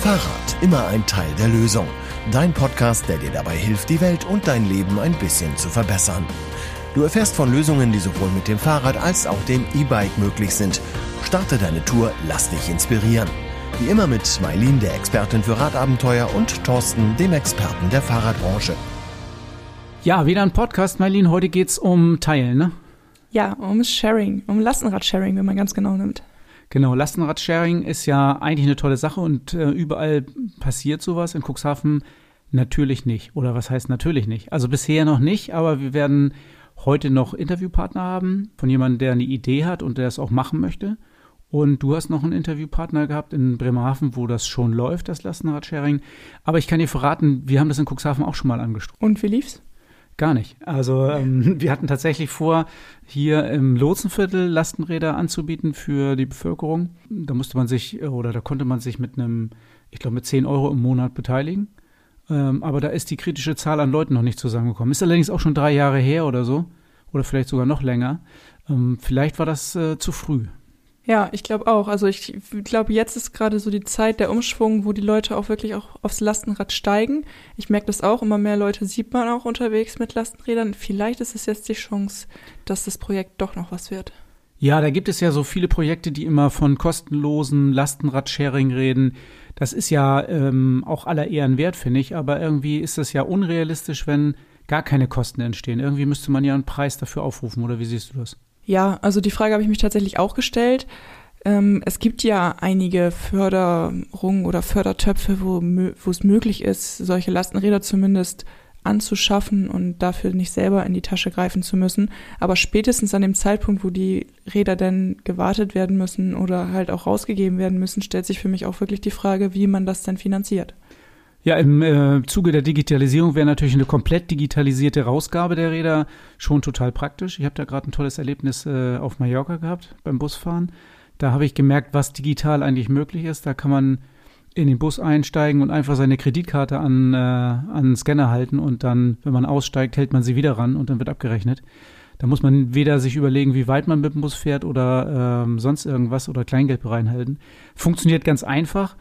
Fahrrad, immer ein Teil der Lösung. Dein Podcast, der dir dabei hilft, die Welt und dein Leben ein bisschen zu verbessern. Du erfährst von Lösungen, die sowohl mit dem Fahrrad als auch dem E-Bike möglich sind. Starte deine Tour, lass dich inspirieren. Wie immer mit Mailin, der Expertin für Radabenteuer, und Thorsten, dem Experten der Fahrradbranche. Ja, wieder ein Podcast, Mailin. Heute geht's um Teilen, ne? Ja, um Sharing, um Lastenrad-Sharing, wenn man ganz genau nimmt. Genau, Lastenrad-Sharing ist ja eigentlich eine tolle Sache und äh, überall passiert sowas. In Cuxhaven natürlich nicht. Oder was heißt natürlich nicht? Also bisher noch nicht, aber wir werden heute noch Interviewpartner haben von jemandem, der eine Idee hat und der es auch machen möchte. Und du hast noch einen Interviewpartner gehabt in Bremerhaven, wo das schon läuft, das Lastenrad-Sharing. Aber ich kann dir verraten, wir haben das in Cuxhaven auch schon mal angestoßen. Und wie lief's? Gar nicht. Also ähm, wir hatten tatsächlich vor, hier im Lotsenviertel Lastenräder anzubieten für die Bevölkerung. Da musste man sich oder da konnte man sich mit einem, ich glaube mit 10 Euro im Monat beteiligen. Ähm, aber da ist die kritische Zahl an Leuten noch nicht zusammengekommen. Ist allerdings auch schon drei Jahre her oder so. Oder vielleicht sogar noch länger. Ähm, vielleicht war das äh, zu früh. Ja, ich glaube auch. Also ich glaube, jetzt ist gerade so die Zeit der Umschwung, wo die Leute auch wirklich auch aufs Lastenrad steigen. Ich merke das auch, immer mehr Leute sieht man auch unterwegs mit Lastenrädern. Vielleicht ist es jetzt die Chance, dass das Projekt doch noch was wird. Ja, da gibt es ja so viele Projekte, die immer von kostenlosen Lastenrad-Sharing reden. Das ist ja ähm, auch aller Ehren wert, finde ich, aber irgendwie ist das ja unrealistisch, wenn gar keine Kosten entstehen. Irgendwie müsste man ja einen Preis dafür aufrufen, oder wie siehst du das? Ja, also die Frage habe ich mich tatsächlich auch gestellt. Ähm, es gibt ja einige Förderungen oder Fördertöpfe, wo, wo es möglich ist, solche Lastenräder zumindest anzuschaffen und dafür nicht selber in die Tasche greifen zu müssen. Aber spätestens an dem Zeitpunkt, wo die Räder denn gewartet werden müssen oder halt auch rausgegeben werden müssen, stellt sich für mich auch wirklich die Frage, wie man das denn finanziert. Ja, im äh, Zuge der Digitalisierung wäre natürlich eine komplett digitalisierte Rausgabe der Räder schon total praktisch. Ich habe da gerade ein tolles Erlebnis äh, auf Mallorca gehabt beim Busfahren. Da habe ich gemerkt, was digital eigentlich möglich ist. Da kann man in den Bus einsteigen und einfach seine Kreditkarte an, äh, an den Scanner halten und dann, wenn man aussteigt, hält man sie wieder ran und dann wird abgerechnet. Da muss man weder sich überlegen, wie weit man mit dem Bus fährt oder ähm, sonst irgendwas oder Kleingeld reinhalten. Funktioniert ganz einfach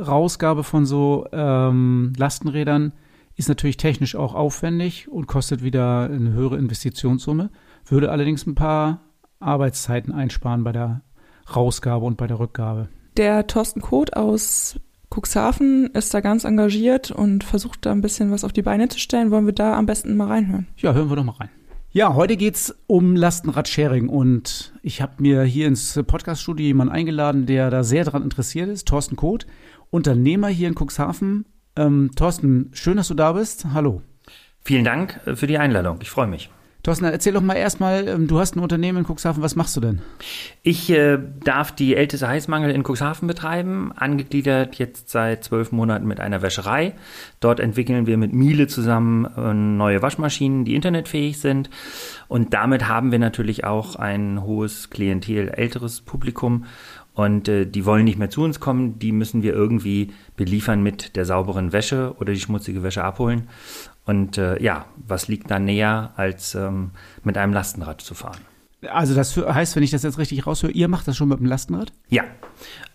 Digital-Rausgabe von so ähm, Lastenrädern ist natürlich technisch auch aufwendig und kostet wieder eine höhere Investitionssumme, würde allerdings ein paar Arbeitszeiten einsparen bei der Rausgabe und bei der Rückgabe. Der Thorsten Koth aus Cuxhaven ist da ganz engagiert und versucht da ein bisschen was auf die Beine zu stellen. Wollen wir da am besten mal reinhören? Ja, hören wir doch mal rein. Ja, heute geht's um Lastenrad-Sharing und ich habe mir hier ins Podcaststudio jemanden eingeladen, der da sehr daran interessiert ist, Thorsten Koth, Unternehmer hier in Cuxhaven. Ähm, Thorsten, schön, dass du da bist. Hallo. Vielen Dank äh, für die Einladung. Ich freue mich. Thorsten, erzähl doch mal erstmal, ähm, du hast ein Unternehmen in Cuxhaven, was machst du denn? Ich äh, darf die älteste Heißmangel in Cuxhaven betreiben, angegliedert jetzt seit zwölf Monaten mit einer Wäscherei. Dort entwickeln wir mit Miele zusammen äh, neue Waschmaschinen, die internetfähig sind. Und damit haben wir natürlich auch ein hohes Klientel, älteres Publikum. Und äh, die wollen nicht mehr zu uns kommen, die müssen wir irgendwie beliefern mit der sauberen Wäsche oder die schmutzige Wäsche abholen. Und äh, ja, was liegt da näher, als ähm, mit einem Lastenrad zu fahren? Also das heißt, wenn ich das jetzt richtig raushöre, ihr macht das schon mit dem Lastenrad? Ja,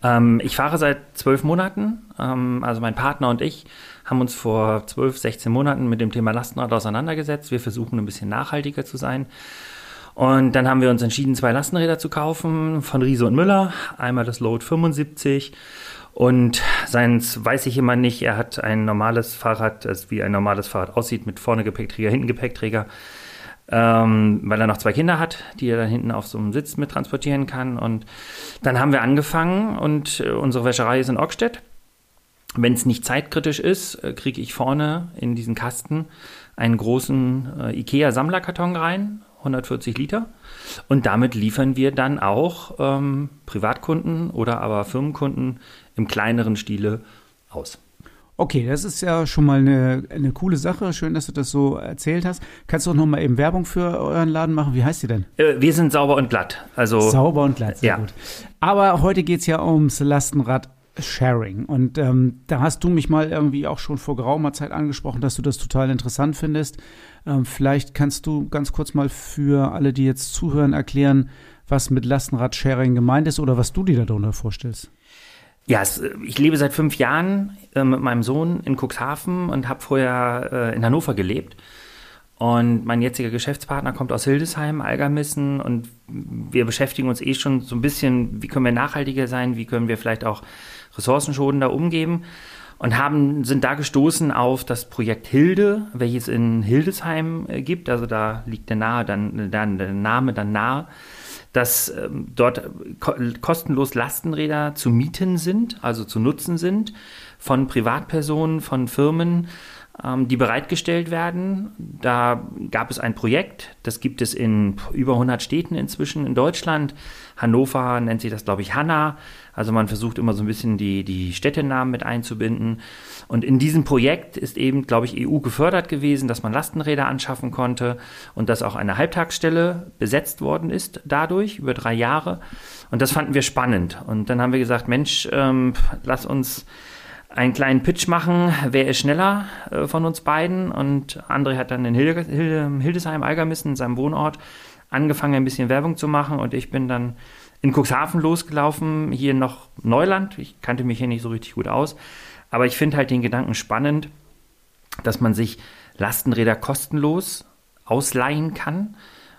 ähm, ich fahre seit zwölf Monaten. Ähm, also mein Partner und ich haben uns vor zwölf, 16 Monaten mit dem Thema Lastenrad auseinandergesetzt. Wir versuchen ein bisschen nachhaltiger zu sein. Und dann haben wir uns entschieden, zwei Lastenräder zu kaufen von Riese und Müller. Einmal das Load 75 und seins weiß ich immer nicht. Er hat ein normales Fahrrad, das wie ein normales Fahrrad aussieht, mit vorne Gepäckträger, hinten Gepäckträger, ähm, weil er noch zwei Kinder hat, die er dann hinten auf so einem Sitz mit transportieren kann. Und dann haben wir angefangen und äh, unsere Wäscherei ist in Ockstedt. Wenn es nicht zeitkritisch ist, äh, kriege ich vorne in diesen Kasten einen großen äh, IKEA-Sammlerkarton rein, 140 Liter. Und damit liefern wir dann auch ähm, Privatkunden oder aber Firmenkunden im kleineren Stile aus. Okay, das ist ja schon mal eine, eine coole Sache. Schön, dass du das so erzählt hast. Kannst du auch noch mal eben Werbung für euren Laden machen? Wie heißt die denn? Äh, wir sind sauber und glatt. Also sauber und glatt, sehr ja. gut. Aber heute geht es ja ums Lastenrad Sharing. Und ähm, da hast du mich mal irgendwie auch schon vor geraumer Zeit angesprochen, dass du das total interessant findest. Ähm, vielleicht kannst du ganz kurz mal für alle, die jetzt zuhören, erklären, was mit Lastenrad Sharing gemeint ist oder was du dir darunter vorstellst. Ja, es, ich lebe seit fünf Jahren äh, mit meinem Sohn in Cuxhaven und habe vorher äh, in Hannover gelebt. Und mein jetziger Geschäftspartner kommt aus Hildesheim, Algermissen. Und wir beschäftigen uns eh schon so ein bisschen, wie können wir nachhaltiger sein, wie können wir vielleicht auch ressourcenschonender umgehen. Und haben, sind da gestoßen auf das Projekt Hilde, welches in Hildesheim äh, gibt. Also da liegt der, nahe, dann, der Name dann nahe dass ähm, dort ko kostenlos Lastenräder zu mieten sind, also zu nutzen sind, von Privatpersonen, von Firmen, ähm, die bereitgestellt werden. Da gab es ein Projekt, das gibt es in über 100 Städten inzwischen in Deutschland. Hannover nennt sich das, glaube ich, Hanna. Also man versucht immer so ein bisschen die, die Städtenamen mit einzubinden. Und in diesem Projekt ist eben, glaube ich, EU gefördert gewesen, dass man Lastenräder anschaffen konnte und dass auch eine Halbtagsstelle besetzt worden ist dadurch über drei Jahre. Und das fanden wir spannend. Und dann haben wir gesagt, Mensch, ähm, lass uns einen kleinen Pitch machen, wer ist schneller äh, von uns beiden. Und André hat dann in Hilde, Hilde, Hildesheim, Algermissen, in seinem Wohnort, angefangen, ein bisschen Werbung zu machen. Und ich bin dann in Cuxhaven losgelaufen, hier noch Neuland. Ich kannte mich hier nicht so richtig gut aus. Aber ich finde halt den Gedanken spannend, dass man sich Lastenräder kostenlos ausleihen kann,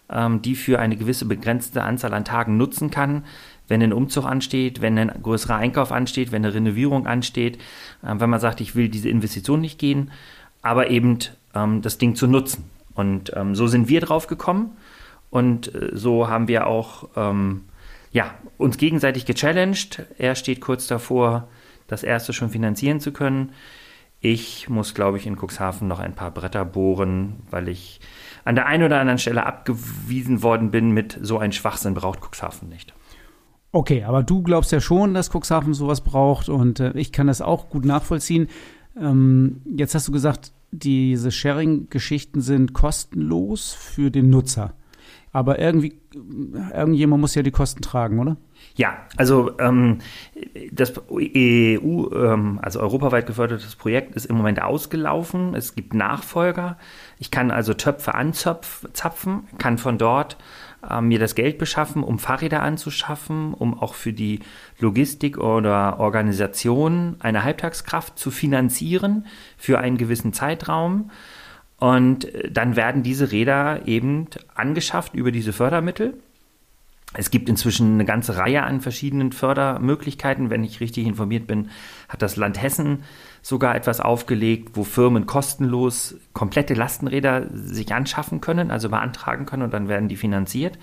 ähm, die für eine gewisse begrenzte Anzahl an Tagen nutzen kann, wenn ein Umzug ansteht, wenn ein größerer Einkauf ansteht, wenn eine Renovierung ansteht, äh, wenn man sagt, ich will diese Investition nicht gehen, aber eben ähm, das Ding zu nutzen. Und ähm, so sind wir drauf gekommen und äh, so haben wir auch ähm, ja, uns gegenseitig gechallenged. Er steht kurz davor, das erste schon finanzieren zu können. Ich muss, glaube ich, in Cuxhaven noch ein paar Bretter bohren, weil ich an der einen oder anderen Stelle abgewiesen worden bin mit so ein Schwachsinn braucht Cuxhaven nicht. Okay, aber du glaubst ja schon, dass Cuxhaven sowas braucht und äh, ich kann das auch gut nachvollziehen. Ähm, jetzt hast du gesagt, diese Sharing-Geschichten sind kostenlos für den Nutzer. Aber irgendwie, irgendjemand muss ja die Kosten tragen, oder? Ja, also ähm, das EU, ähm, also europaweit gefördertes Projekt ist im Moment ausgelaufen. Es gibt Nachfolger. Ich kann also Töpfe anzapfen, kann von dort äh, mir das Geld beschaffen, um Fahrräder anzuschaffen, um auch für die Logistik oder Organisation eine Halbtagskraft zu finanzieren für einen gewissen Zeitraum. Und äh, dann werden diese Räder eben angeschafft über diese Fördermittel. Es gibt inzwischen eine ganze Reihe an verschiedenen Fördermöglichkeiten. Wenn ich richtig informiert bin, hat das Land Hessen sogar etwas aufgelegt, wo Firmen kostenlos komplette Lastenräder sich anschaffen können, also beantragen können und dann werden die finanziert.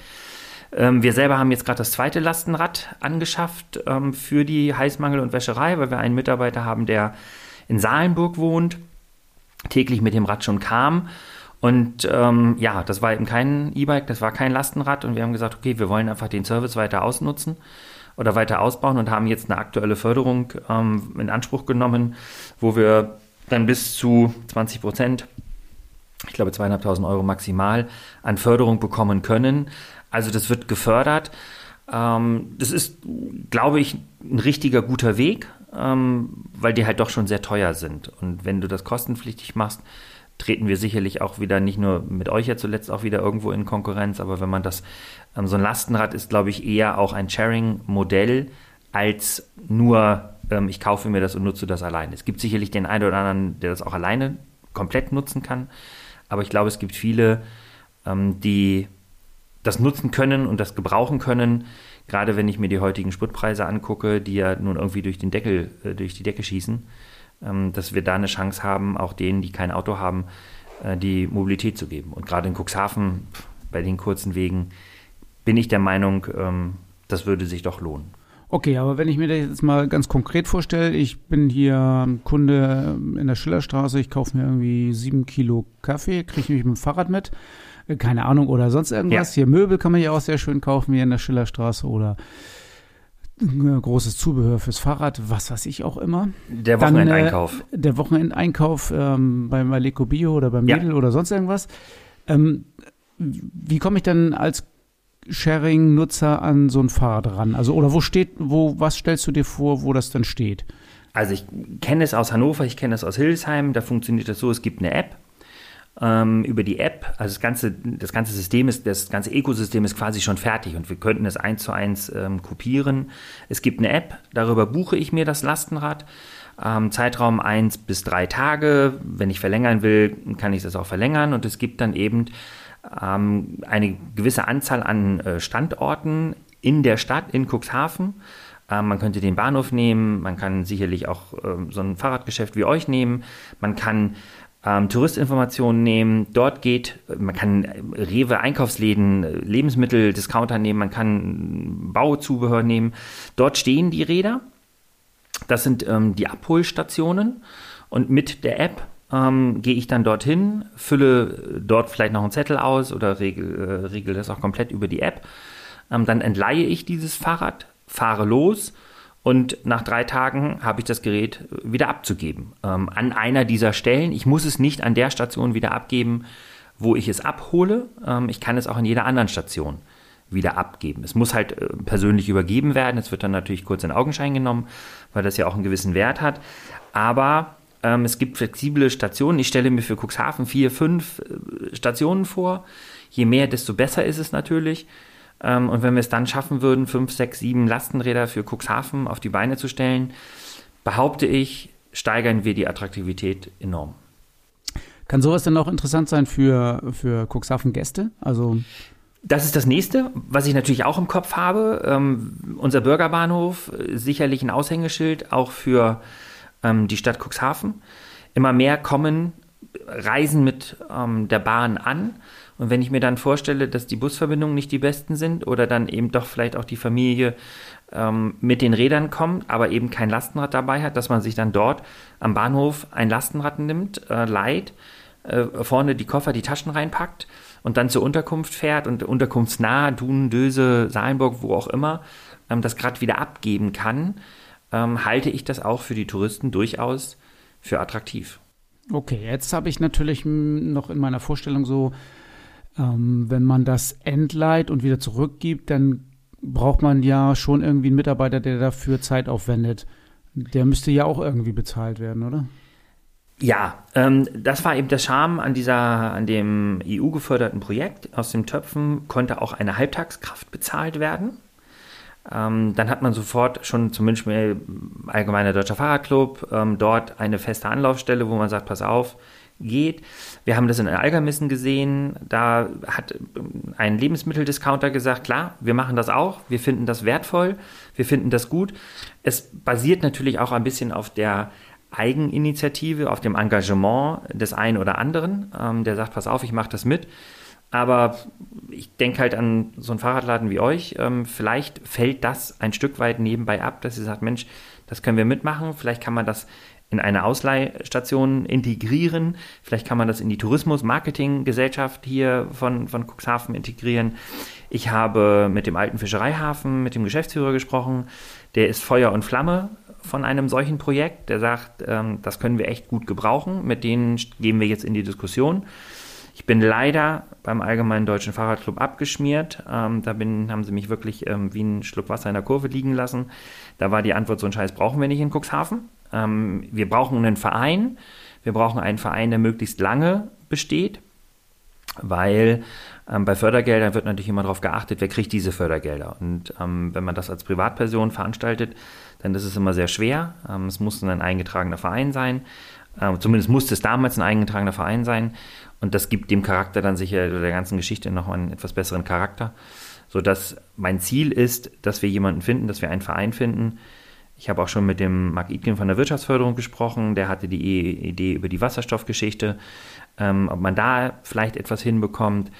Ähm, wir selber haben jetzt gerade das zweite Lastenrad angeschafft ähm, für die Heißmangel und Wäscherei, weil wir einen Mitarbeiter haben, der in Salenburg wohnt täglich mit dem Rad schon kam. Und ähm, ja, das war eben kein E-Bike, das war kein Lastenrad. Und wir haben gesagt, okay, wir wollen einfach den Service weiter ausnutzen oder weiter ausbauen und haben jetzt eine aktuelle Förderung ähm, in Anspruch genommen, wo wir dann bis zu 20 Prozent, ich glaube zweieinhalbtausend Euro maximal, an Förderung bekommen können. Also das wird gefördert. Ähm, das ist, glaube ich, ein richtiger guter Weg ähm, weil die halt doch schon sehr teuer sind. Und wenn du das kostenpflichtig machst, treten wir sicherlich auch wieder nicht nur mit euch ja zuletzt auch wieder irgendwo in Konkurrenz, aber wenn man das, ähm, so ein Lastenrad ist, glaube ich, eher auch ein Sharing-Modell als nur, ähm, ich kaufe mir das und nutze das alleine. Es gibt sicherlich den einen oder anderen, der das auch alleine komplett nutzen kann, aber ich glaube, es gibt viele, ähm, die das nutzen können und das gebrauchen können, gerade wenn ich mir die heutigen Spritpreise angucke, die ja nun irgendwie durch den Deckel, äh, durch die Decke schießen, ähm, dass wir da eine Chance haben, auch denen, die kein Auto haben, äh, die Mobilität zu geben. Und gerade in Cuxhaven, bei den kurzen Wegen, bin ich der Meinung, ähm, das würde sich doch lohnen. Okay, aber wenn ich mir das jetzt mal ganz konkret vorstelle, ich bin hier Kunde in der Schillerstraße, ich kaufe mir irgendwie sieben Kilo Kaffee, kriege mich mit dem Fahrrad mit keine Ahnung, oder sonst irgendwas. Ja. Hier Möbel kann man ja auch sehr schön kaufen, hier in der Schillerstraße oder äh, großes Zubehör fürs Fahrrad, was weiß ich auch immer. Der Wochenendeinkauf. Äh, der Wochenendeinkauf ähm, beim Aleco Bio oder beim Lidl ja. oder sonst irgendwas. Ähm, wie komme ich denn als Sharing-Nutzer an so ein Fahrrad ran? Also, oder wo steht, wo, was stellst du dir vor, wo das dann steht? Also ich kenne es aus Hannover, ich kenne es aus Hildesheim, da funktioniert das so, es gibt eine App, ähm, über die App. Also das ganze, das ganze System ist, das ganze Ökosystem ist quasi schon fertig und wir könnten es eins zu eins ähm, kopieren. Es gibt eine App, darüber buche ich mir das Lastenrad. Ähm, Zeitraum eins bis drei Tage. Wenn ich verlängern will, kann ich das auch verlängern. Und es gibt dann eben ähm, eine gewisse Anzahl an äh, Standorten in der Stadt, in Cuxhaven. Ähm, man könnte den Bahnhof nehmen, man kann sicherlich auch ähm, so ein Fahrradgeschäft wie euch nehmen, man kann ähm, Touristinformationen nehmen. Dort geht, man kann Rewe, Einkaufsläden, Lebensmittel, Discounter nehmen, man kann Bauzubehör nehmen. Dort stehen die Räder. Das sind ähm, die Abholstationen. Und mit der App ähm, gehe ich dann dorthin, fülle dort vielleicht noch einen Zettel aus oder regel, äh, regel das auch komplett über die App. Ähm, dann entleihe ich dieses Fahrrad, fahre los und nach drei Tagen habe ich das Gerät wieder abzugeben. Ähm, an einer dieser Stellen. Ich muss es nicht an der Station wieder abgeben, wo ich es abhole. Ähm, ich kann es auch an jeder anderen Station wieder abgeben. Es muss halt äh, persönlich übergeben werden. Es wird dann natürlich kurz in Augenschein genommen, weil das ja auch einen gewissen Wert hat. Aber ähm, es gibt flexible Stationen. Ich stelle mir für Cuxhaven vier, fünf äh, Stationen vor. Je mehr, desto besser ist es natürlich. Ähm, und wenn wir es dann schaffen würden, fünf, sechs, sieben Lastenräder für Cuxhaven auf die Beine zu stellen, behaupte ich, steigern wir die Attraktivität enorm. Kann sowas denn auch interessant sein für, für Cuxhaven-Gäste? Also das ist das nächste, was ich natürlich auch im Kopf habe. Ähm, unser Bürgerbahnhof, äh, sicherlich ein Aushängeschild auch für ähm, die Stadt Cuxhaven. Immer mehr kommen, reisen mit ähm, der Bahn an und wenn ich mir dann vorstelle, dass die Busverbindungen nicht die besten sind oder dann eben doch vielleicht auch die Familie ähm, mit den Rädern kommt, aber eben kein Lastenrad dabei hat, dass man sich dann dort am Bahnhof ein Lastenrad nimmt, äh, leiht, äh, vorne die Koffer, die Taschen reinpackt und dann zur Unterkunft fährt und unterkunftsnah, Dun, Döse, Salenburg, wo auch immer, ähm, das gerade wieder abgeben kann, ähm, halte ich das auch für die Touristen durchaus für attraktiv. Okay, jetzt habe ich natürlich noch in meiner Vorstellung so ähm, wenn man das entleiht und wieder zurückgibt, dann braucht man ja schon irgendwie einen Mitarbeiter, der dafür Zeit aufwendet. Der müsste ja auch irgendwie bezahlt werden, oder? Ja, ähm, das war eben der Charme an dieser, an dem EU-geförderten Projekt. Aus den Töpfen konnte auch eine Halbtagskraft bezahlt werden. Ähm, dann hat man sofort schon zum Beispiel Allgemeiner Deutscher Fahrradclub ähm, dort eine feste Anlaufstelle, wo man sagt, pass auf, geht. Wir haben das in Algermissen gesehen. Da hat ein Lebensmitteldiscounter gesagt, klar, wir machen das auch. Wir finden das wertvoll. Wir finden das gut. Es basiert natürlich auch ein bisschen auf der Eigeninitiative, auf dem Engagement des einen oder anderen, ähm, der sagt, pass auf, ich mache das mit. Aber ich denke halt an so einen Fahrradladen wie euch. Ähm, vielleicht fällt das ein Stück weit nebenbei ab, dass ihr sagt, Mensch, das können wir mitmachen. Vielleicht kann man das in eine Ausleihstation integrieren. Vielleicht kann man das in die Tourismus-Marketing-Gesellschaft hier von, von Cuxhaven integrieren. Ich habe mit dem alten Fischereihafen, mit dem Geschäftsführer gesprochen. Der ist Feuer und Flamme von einem solchen Projekt. Der sagt, ähm, das können wir echt gut gebrauchen. Mit denen gehen wir jetzt in die Diskussion. Ich bin leider beim Allgemeinen Deutschen Fahrradclub abgeschmiert. Ähm, da bin, haben sie mich wirklich ähm, wie ein Schluck Wasser in der Kurve liegen lassen. Da war die Antwort, so ein Scheiß brauchen wir nicht in Cuxhaven. Ähm, wir brauchen einen Verein. Wir brauchen einen Verein, der möglichst lange besteht, weil ähm, bei Fördergeldern wird natürlich immer darauf geachtet, wer kriegt diese Fördergelder. Und ähm, wenn man das als Privatperson veranstaltet, dann ist es immer sehr schwer. Ähm, es muss ein eingetragener Verein sein. Ähm, zumindest musste es damals ein eingetragener Verein sein. Und das gibt dem Charakter dann sicher der ganzen Geschichte noch einen etwas besseren Charakter. Sodass mein Ziel ist, dass wir jemanden finden, dass wir einen Verein finden, ich habe auch schon mit dem Marc Itgen von der Wirtschaftsförderung gesprochen. Der hatte die Idee über die Wasserstoffgeschichte, ähm, ob man da vielleicht etwas hinbekommt.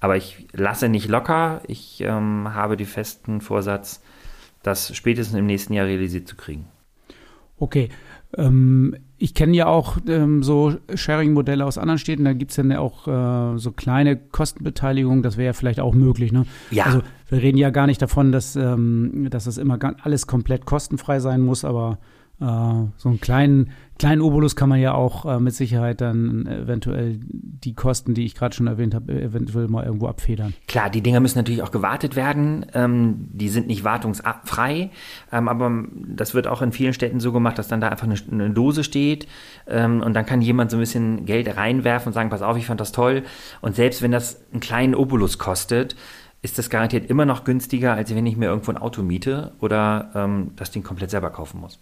Aber ich lasse nicht locker. Ich ähm, habe den festen Vorsatz, das spätestens im nächsten Jahr realisiert zu kriegen. Okay. Ähm, ich kenne ja auch ähm, so Sharing-Modelle aus anderen Städten. Da gibt es dann ja auch äh, so kleine Kostenbeteiligungen. Das wäre ja vielleicht auch möglich. Ne? Ja. Also wir reden ja gar nicht davon, dass, ähm, dass das immer alles komplett kostenfrei sein muss, aber Äh, so einen kleinen, kleinen Obolus kann man ja auch äh, mit Sicherheit dann eventuell die Kosten, die ich gerade schon erwähnt habe, eventuell mal irgendwo abfedern. Klar, die Dinger müssen natürlich auch gewartet werden. Ähm, die sind nicht wartungsfrei, ähm, aber das wird auch in vielen Städten so gemacht, dass dann da einfach eine, eine Dose steht ähm, und dann kann jemand so ein bisschen Geld reinwerfen und sagen, pass auf, ich fand das toll. Und selbst wenn das einen kleinen Obolus kostet, ist das garantiert immer noch günstiger, als wenn ich mir irgendwo ein Auto miete oder ähm, das Ding komplett selber kaufen muss.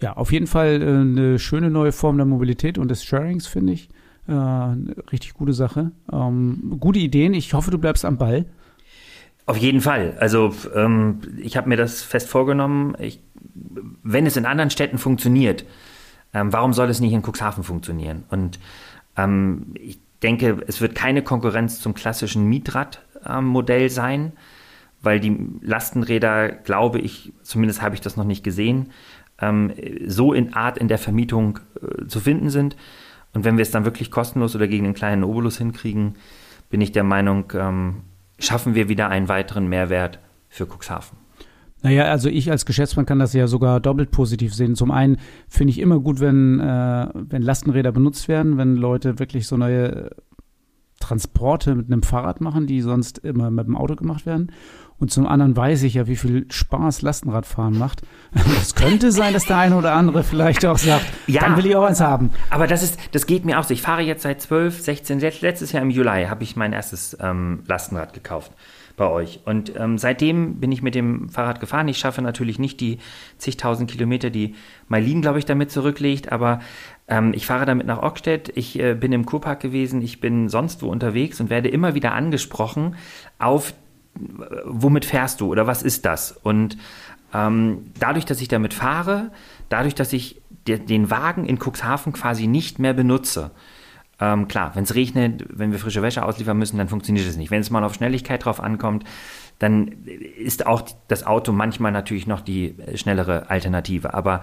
Ja, auf jeden Fall äh, eine schöne neue Form der Mobilität und des Sharings, finde ich. Äh, richtig gute Sache. Ähm, gute Ideen. Ich hoffe, du bleibst am Ball. Auf jeden Fall. Also ähm, ich habe mir das fest vorgenommen. Ich, wenn es in anderen Städten funktioniert, ähm, warum soll es nicht in Cuxhaven funktionieren? Und ähm, ich denke, es wird keine Konkurrenz zum klassischen Mietradmodell sein, weil die Lastenräder, glaube ich, zumindest habe ich das noch nicht gesehen, ähm, so in Art in der Vermietung äh, zu finden sind. Und wenn wir es dann wirklich kostenlos oder gegen einen kleinen Obolus hinkriegen, bin ich der Meinung, ähm, schaffen wir wieder einen weiteren Mehrwert für Cuxhaven. Naja, also ich als Geschäftsmann kann das ja sogar doppelt positiv sehen. Zum einen finde ich immer gut, wenn, äh, wenn Lastenräder benutzt werden, wenn Leute wirklich so neue Transporte mit einem Fahrrad machen, die sonst immer mit dem Auto gemacht werden. Und zum anderen weiß ich ja, wie viel Spaß Lastenradfahren macht. Es könnte sein, dass der eine oder andere vielleicht auch sagt, ja, dann will ich auch eins haben. Aber das ist, das geht mir auch so. Ich fahre jetzt seit 12, 16, letztes Jahr im Juli habe ich mein erstes ähm, Lastenrad gekauft bei euch. Und ähm, seitdem bin ich mit dem Fahrrad gefahren. Ich schaffe natürlich nicht die zigtausend Kilometer, die Mailin, glaube ich, damit zurücklegt, aber ähm, ich fahre damit nach Ockstedt. Ich äh, bin im Kurpark gewesen, ich bin sonst wo unterwegs und werde immer wieder angesprochen auf womit fährst du oder was ist das? Und ähm, dadurch, dass ich damit fahre, dadurch, dass ich de den Wagen in Cuxhaven quasi nicht mehr benutze, ähm, klar, wenn es regnet, wenn wir frische Wäsche ausliefern müssen, dann funktioniert es nicht. Wenn es mal auf Schnelligkeit drauf ankommt, dann ist auch das Auto manchmal natürlich noch die äh, schnellere Alternative. Aber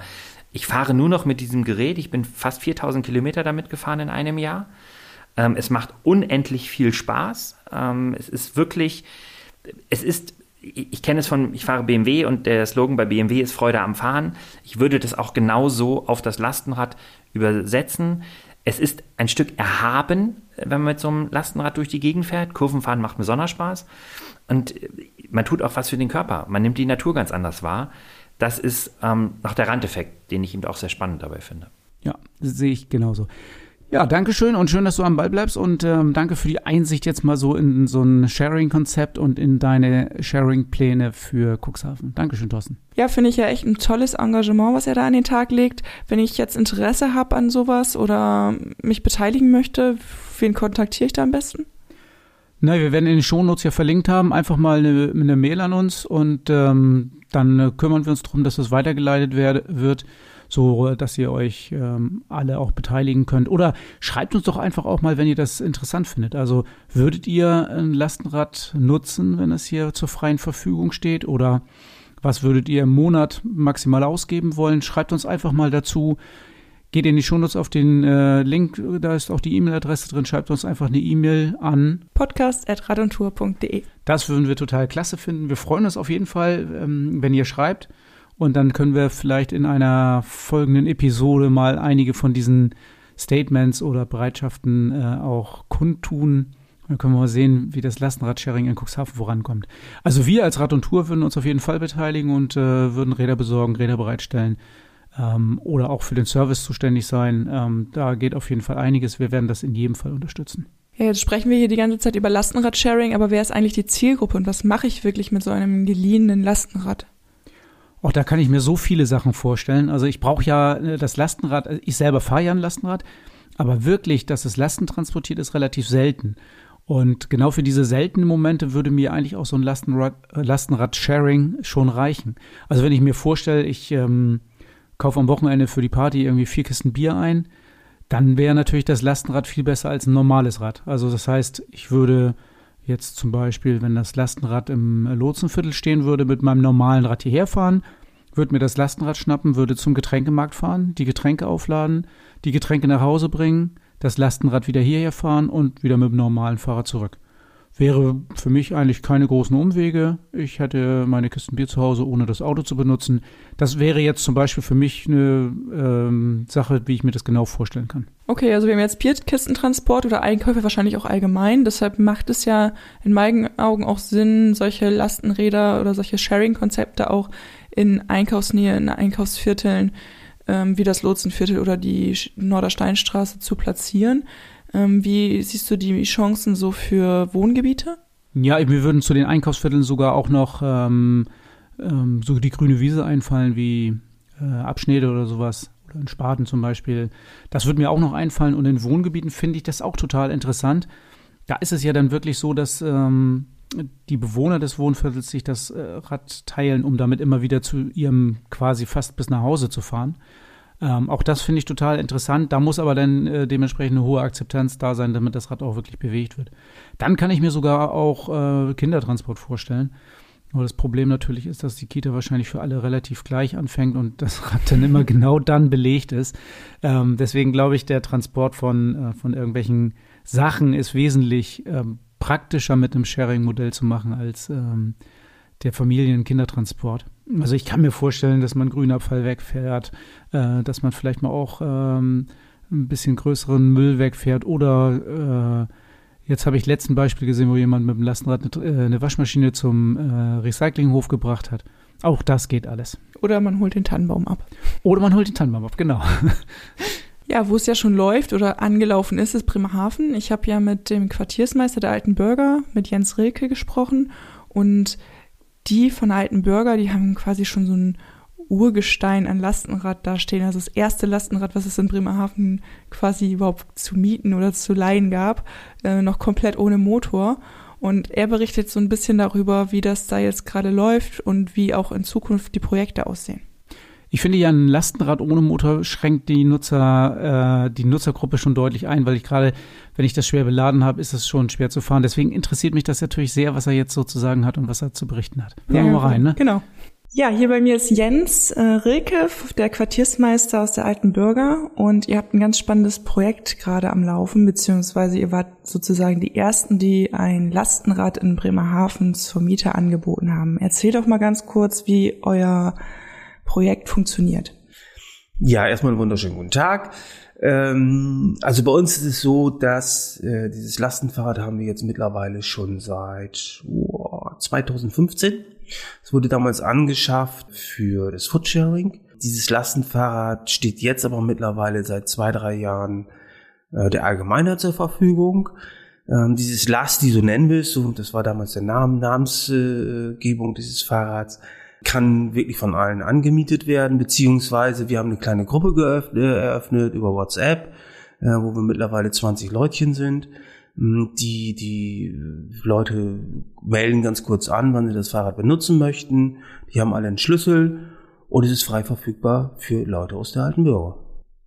ich fahre nur noch mit diesem Gerät. Ich bin fast 4000 Kilometer damit gefahren in einem Jahr. Ähm, es macht unendlich viel Spaß. Ähm, es ist wirklich, es ist, ich kenne es von, ich fahre BMW und der Slogan bei BMW ist Freude am Fahren. Ich würde das auch genauso auf das Lastenrad übersetzen. Es ist ein Stück erhaben, wenn man mit so einem Lastenrad durch die Gegend fährt. Kurvenfahren macht besonders Spaß. Und man tut auch was für den Körper. Man nimmt die Natur ganz anders wahr. Das ist ähm, noch der Randeffekt, den ich eben auch sehr spannend dabei finde. Ja, sehe ich genauso. Ja, danke schön und schön, dass du am Ball bleibst und ähm, danke für die Einsicht jetzt mal so in so ein Sharing-Konzept und in deine Sharing-Pläne für Cuxhaven. Dankeschön, Thorsten. Ja, finde ich ja echt ein tolles Engagement, was er da an den Tag legt. Wenn ich jetzt Interesse habe an sowas oder mich beteiligen möchte, wen kontaktiere ich da am besten? Na, wir werden in den Shownotes ja verlinkt haben. Einfach mal eine, eine Mail an uns und ähm, dann äh, kümmern wir uns darum, dass das weitergeleitet werd, wird so dass ihr euch ähm, alle auch beteiligen könnt. Oder schreibt uns doch einfach auch mal, wenn ihr das interessant findet. Also würdet ihr ein Lastenrad nutzen, wenn es hier zur freien Verfügung steht? Oder was würdet ihr im Monat maximal ausgeben wollen? Schreibt uns einfach mal dazu. Geht in die Shownotes auf den äh, Link, da ist auch die E-Mail-Adresse drin. Schreibt uns einfach eine E-Mail an podcast.radontour.de. Das würden wir total klasse finden. Wir freuen uns auf jeden Fall, ähm, wenn ihr schreibt. Und dann können wir vielleicht in einer folgenden Episode mal einige von diesen Statements oder Bereitschaften äh, auch kundtun. Dann können wir mal sehen, wie das Lastenradsharing in Cuxhaven vorankommt. Also wir als Rad und Tour würden uns auf jeden Fall beteiligen und äh, würden Räder besorgen, Räder bereitstellen ähm, oder auch für den Service zuständig sein. Ähm, da geht auf jeden Fall einiges. Wir werden das in jedem Fall unterstützen. Ja, jetzt sprechen wir hier die ganze Zeit über Lastenradsharing, aber wer ist eigentlich die Zielgruppe und was mache ich wirklich mit so einem geliehenen Lastenrad? Auch da kann ich mir so viele Sachen vorstellen. Also ich brauche ja äh, das Lastenrad, äh, ich selber fahre ja ein Lastenrad, aber wirklich, dass es Lasten transportiert, ist relativ selten. Und genau für diese seltenen Momente würde mir eigentlich auch so ein Lastenrad, äh, Lastenrad-Sharing schon reichen. Also wenn ich mir vorstelle, ich ähm, kaufe am Wochenende für die Party irgendwie vier Kisten Bier ein, dann wäre natürlich das Lastenrad viel besser als ein normales Rad. Also das heißt, ich würde jetzt zum Beispiel, wenn das Lastenrad im Lotsenviertel stehen würde, mit meinem normalen Rad hierher fahren, würde mir das Lastenrad schnappen, würde zum Getränkemarkt fahren, die Getränke aufladen, die Getränke nach Hause bringen, das Lastenrad wieder hierher fahren und wieder mit dem normalen Fahrrad zurück. Wäre für mich eigentlich keine großen Umwege. Ich hätte meine Kisten Bier zu Hause, ohne das Auto zu benutzen. Das wäre jetzt zum Beispiel für mich eine ähm, Sache, wie ich mir das genau vorstellen kann. Okay, also wir haben jetzt Bierkistentransport oder Einkäufe wahrscheinlich auch allgemein. Deshalb macht es ja in meinen Augen auch Sinn, solche Lastenräder oder solche Sharing-Konzepte auch in Einkaufsnähe, in Einkaufsvierteln ähm, wie das Lotsenviertel oder die Nordersteinstraße zu platzieren. Ähm, wie siehst du die Chancen so für Wohngebiete? Ja, mir würden zu den Einkaufsvierteln sogar auch noch ähm, ähm, so die grüne Wiese einfallen wie äh, Abschnede oder sowas oder in Spaten zum Beispiel. Das würde mir auch noch einfallen und in Wohngebieten finde ich das auch total interessant. Da ist es ja dann wirklich so, dass ähm, die Bewohner des Wohnviertels sich das äh, Rad teilen, um damit immer wieder zu ihrem quasi fast bis nach Hause zu fahren. Ähm, auch das finde ich total interessant. Da muss aber dann äh, dementsprechend eine hohe Akzeptanz da sein, damit das Rad auch wirklich bewegt wird. Dann kann ich mir sogar auch äh, Kindertransport vorstellen. Aber das Problem natürlich ist, dass die Kita wahrscheinlich für alle relativ gleich anfängt und das Rad dann immer genau dann belegt ist. Ähm, deswegen glaube ich, der Transport von, äh, von irgendwelchen Sachen ist wesentlich ähm, praktischer mit einem Sharing-Modell zu machen als ähm, der Familien-Kindertransport. Also ich kann mir vorstellen, dass man Grünabfall wegfährt, äh, dass man vielleicht mal auch ähm, ein bisschen größeren Müll wegfährt oder äh, jetzt habe ich letzten Beispiel gesehen, wo jemand mit dem Lastenrad eine, äh, eine Waschmaschine zum äh, Recyclinghof gebracht hat. Auch das geht alles. Oder man holt den Tannenbaum ab. Oder man holt den Tannenbaum ab, genau. Ja, wo es ja schon läuft oder angelaufen ist, ist Bremerhaven. Ich habe ja mit dem Quartiersmeister der Alten Bürger, mit Jens Rilke, gesprochen und die von Alten Bürger, die haben quasi schon so ein Urgestein an Lastenrad dastehen. Also das erste Lastenrad, was es in Bremerhaven quasi überhaupt zu mieten oder zu leihen gab, äh, noch komplett ohne Motor. Und er berichtet so ein bisschen darüber, wie das da jetzt gerade läuft und wie auch in Zukunft die Projekte aussehen. Ich finde ja, ein Lastenrad ohne Motor schränkt die Nutzer, äh, die Nutzergruppe schon deutlich ein, weil ich gerade, wenn ich das schwer beladen habe, ist es schon schwer zu fahren. Deswegen interessiert mich das natürlich sehr, was er jetzt sozusagen hat und was er zu berichten hat. Hören wir mal rein, ne? Genau. Ja, hier bei mir ist Jens äh, Rilke, der Quartiersmeister aus der Alten Bürger und ihr habt ein ganz spannendes Projekt gerade am Laufen, beziehungsweise ihr wart sozusagen die Ersten, die ein Lastenrad in Bremerhaven zur Miete angeboten haben. Erzähl doch mal ganz kurz, wie euer Projekt funktioniert. Ja, erstmal einen wunderschönen guten Tag. Ähm, also bei uns ist es so, dass äh, dieses Lastenfahrrad haben wir jetzt mittlerweile schon seit oh, 2015. Es wurde damals angeschafft für das Foodsharing. Dieses Lastenfahrrad steht jetzt aber mittlerweile seit zwei, drei Jahren äh, der Allgemeinheit zur Verfügung. Ähm, dieses Last, die so nennen willst, so, das war damals der Name, Namensgebung dieses Fahrrads, kann wirklich von allen angemietet werden, beziehungsweise wir haben eine kleine Gruppe geöffnet, äh, eröffnet über WhatsApp, äh, wo wir mittlerweile 20 Leutchen sind. Mm, die, die Leute melden ganz kurz an, wann sie das Fahrrad benutzen möchten. Die haben alle einen Schlüssel und es ist frei verfügbar für Leute aus der alten Bürger.